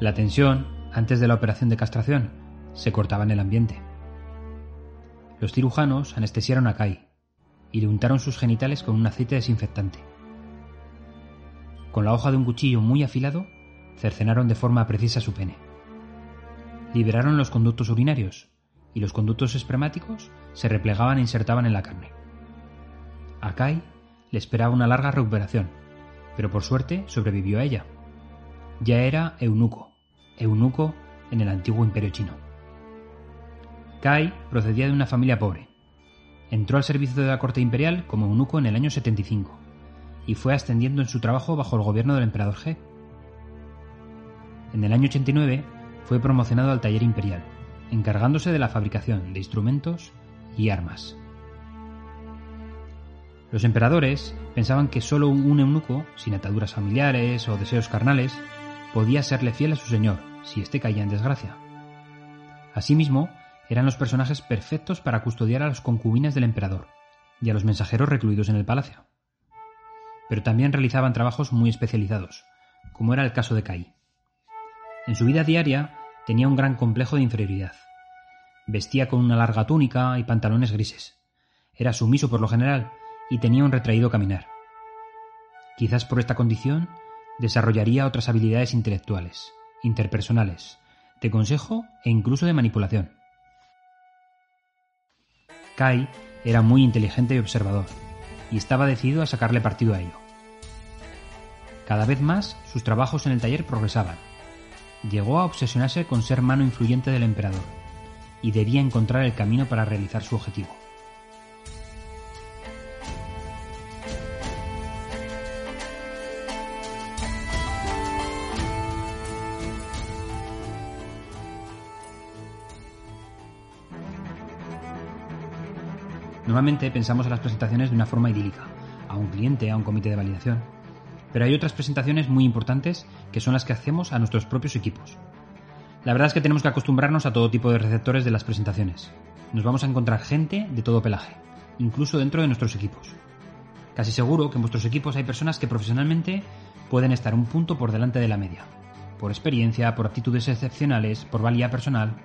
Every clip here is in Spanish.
La tensión, antes de la operación de castración, se cortaba en el ambiente. Los cirujanos anestesiaron a Kai y le untaron sus genitales con un aceite desinfectante. Con la hoja de un cuchillo muy afilado, cercenaron de forma precisa su pene. Liberaron los conductos urinarios y los conductos espermáticos se replegaban e insertaban en la carne. A Kai le esperaba una larga recuperación, pero por suerte sobrevivió a ella. Ya era eunuco, eunuco en el antiguo imperio chino. Kai procedía de una familia pobre. Entró al servicio de la corte imperial como eunuco en el año 75 y fue ascendiendo en su trabajo bajo el gobierno del emperador G. En el año 89 fue promocionado al taller imperial, encargándose de la fabricación de instrumentos y armas. Los emperadores pensaban que solo un eunuco, sin ataduras familiares o deseos carnales, podía serle fiel a su señor si éste caía en desgracia. Asimismo, eran los personajes perfectos para custodiar a las concubinas del emperador y a los mensajeros recluidos en el palacio. Pero también realizaban trabajos muy especializados, como era el caso de Kai. En su vida diaria tenía un gran complejo de inferioridad. Vestía con una larga túnica y pantalones grises. Era sumiso por lo general y tenía un retraído caminar. Quizás por esta condición desarrollaría otras habilidades intelectuales, interpersonales, de consejo e incluso de manipulación. Kai era muy inteligente y observador, y estaba decidido a sacarle partido a ello. Cada vez más sus trabajos en el taller progresaban. Llegó a obsesionarse con ser mano influyente del emperador, y debía encontrar el camino para realizar su objetivo. Normalmente pensamos en las presentaciones de una forma idílica, a un cliente, a un comité de validación. Pero hay otras presentaciones muy importantes que son las que hacemos a nuestros propios equipos. La verdad es que tenemos que acostumbrarnos a todo tipo de receptores de las presentaciones. Nos vamos a encontrar gente de todo pelaje, incluso dentro de nuestros equipos. Casi seguro que en vuestros equipos hay personas que profesionalmente pueden estar un punto por delante de la media, por experiencia, por actitudes excepcionales, por valía personal.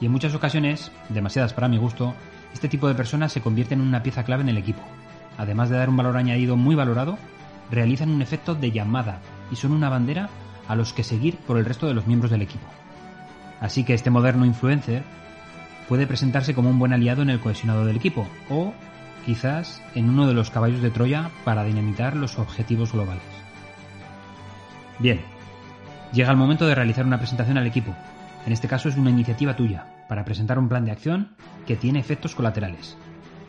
Y en muchas ocasiones, demasiadas para mi gusto, este tipo de personas se convierten en una pieza clave en el equipo. Además de dar un valor añadido muy valorado, realizan un efecto de llamada y son una bandera a los que seguir por el resto de los miembros del equipo. Así que este moderno influencer puede presentarse como un buen aliado en el cohesionado del equipo o quizás en uno de los caballos de Troya para dinamitar los objetivos globales. Bien, llega el momento de realizar una presentación al equipo. En este caso es una iniciativa tuya, para presentar un plan de acción que tiene efectos colaterales.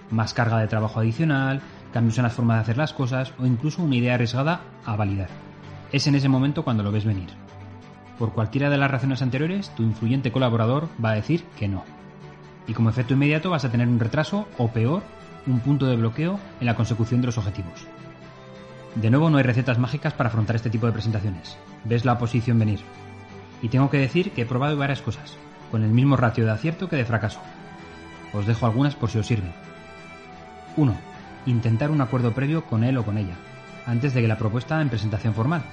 Más carga de trabajo adicional, cambios en la forma de hacer las cosas o incluso una idea arriesgada a validar. Es en ese momento cuando lo ves venir. Por cualquiera de las razones anteriores, tu influyente colaborador va a decir que no. Y como efecto inmediato vas a tener un retraso o peor, un punto de bloqueo en la consecución de los objetivos. De nuevo, no hay recetas mágicas para afrontar este tipo de presentaciones. Ves la oposición venir. Y tengo que decir que he probado varias cosas con el mismo ratio de acierto que de fracaso. Os dejo algunas por si os sirven. 1. Intentar un acuerdo previo con él o con ella, antes de que la propuesta en presentación formal.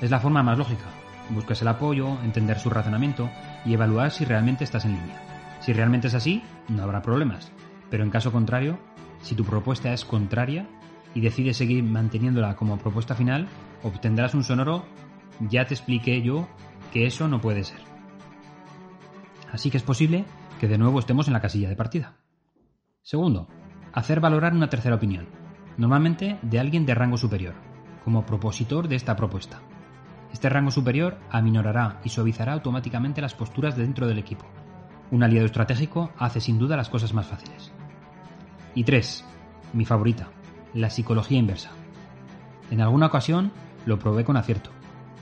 Es la forma más lógica. Buscas el apoyo, entender su razonamiento y evaluar si realmente estás en línea. Si realmente es así, no habrá problemas. Pero en caso contrario, si tu propuesta es contraria y decides seguir manteniéndola como propuesta final, obtendrás un sonoro ya te expliqué yo que eso no puede ser. Así que es posible que de nuevo estemos en la casilla de partida. Segundo, hacer valorar una tercera opinión, normalmente de alguien de rango superior, como propositor de esta propuesta. Este rango superior aminorará y suavizará automáticamente las posturas dentro del equipo. Un aliado estratégico hace sin duda las cosas más fáciles. Y tres, mi favorita, la psicología inversa. En alguna ocasión lo probé con acierto.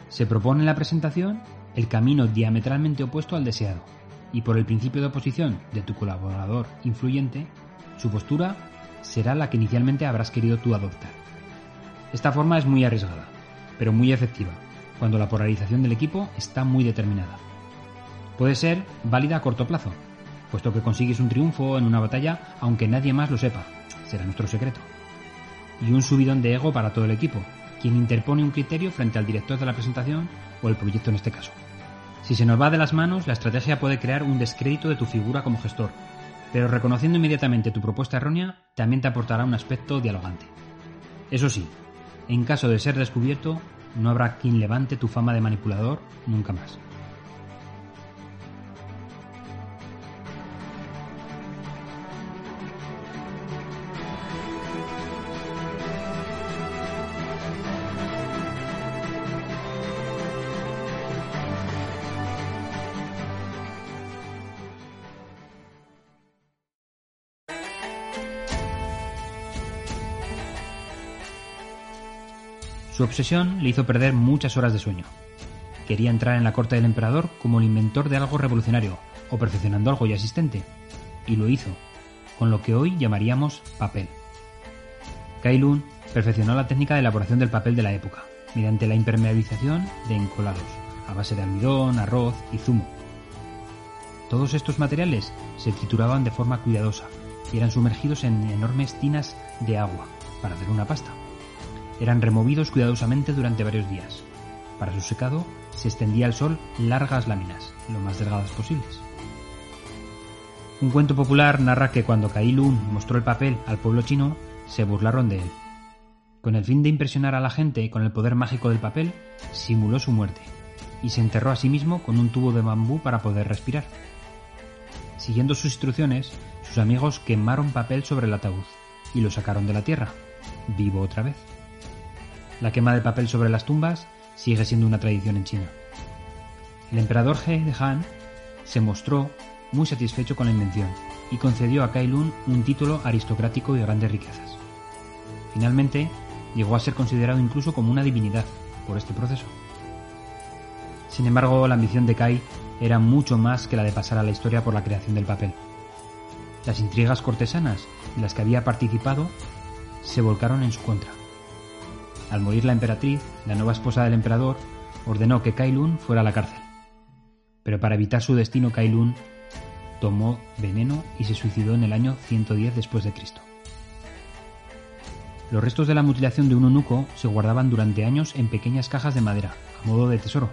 Se propone en la presentación el camino diametralmente opuesto al deseado y por el principio de oposición de tu colaborador influyente, su postura será la que inicialmente habrás querido tú adoptar. Esta forma es muy arriesgada, pero muy efectiva, cuando la polarización del equipo está muy determinada. Puede ser válida a corto plazo, puesto que consigues un triunfo en una batalla aunque nadie más lo sepa, será nuestro secreto. Y un subidón de ego para todo el equipo, quien interpone un criterio frente al director de la presentación o el proyecto en este caso. Si se nos va de las manos, la estrategia puede crear un descrédito de tu figura como gestor, pero reconociendo inmediatamente tu propuesta errónea, también te aportará un aspecto dialogante. Eso sí, en caso de ser descubierto, no habrá quien levante tu fama de manipulador nunca más. Su obsesión le hizo perder muchas horas de sueño. Quería entrar en la corte del emperador como el inventor de algo revolucionario o perfeccionando algo ya existente. Y lo hizo, con lo que hoy llamaríamos papel. Kai Lun perfeccionó la técnica de elaboración del papel de la época, mediante la impermeabilización de encolados, a base de almidón, arroz y zumo. Todos estos materiales se trituraban de forma cuidadosa y eran sumergidos en enormes tinas de agua para hacer una pasta eran removidos cuidadosamente durante varios días. Para su secado se extendía al sol largas láminas, lo más delgadas posibles. Un cuento popular narra que cuando Kai Lun mostró el papel al pueblo chino, se burlaron de él. Con el fin de impresionar a la gente con el poder mágico del papel, simuló su muerte y se enterró a sí mismo con un tubo de bambú para poder respirar. Siguiendo sus instrucciones, sus amigos quemaron papel sobre el ataúd y lo sacaron de la tierra, vivo otra vez. La quema de papel sobre las tumbas sigue siendo una tradición en China. El emperador He de Han se mostró muy satisfecho con la invención y concedió a Kai Lun un título aristocrático y grandes riquezas. Finalmente, llegó a ser considerado incluso como una divinidad por este proceso. Sin embargo, la ambición de Kai era mucho más que la de pasar a la historia por la creación del papel. Las intrigas cortesanas en las que había participado se volcaron en su contra al morir la emperatriz, la nueva esposa del emperador ordenó que Kailun fuera a la cárcel. Pero para evitar su destino, Kailun tomó veneno y se suicidó en el año 110 después de Cristo. Los restos de la mutilación de un eunuco se guardaban durante años en pequeñas cajas de madera, a modo de tesoro.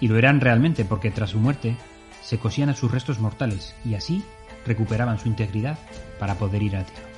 Y lo eran realmente porque tras su muerte se cosían a sus restos mortales y así recuperaban su integridad para poder ir a tierra.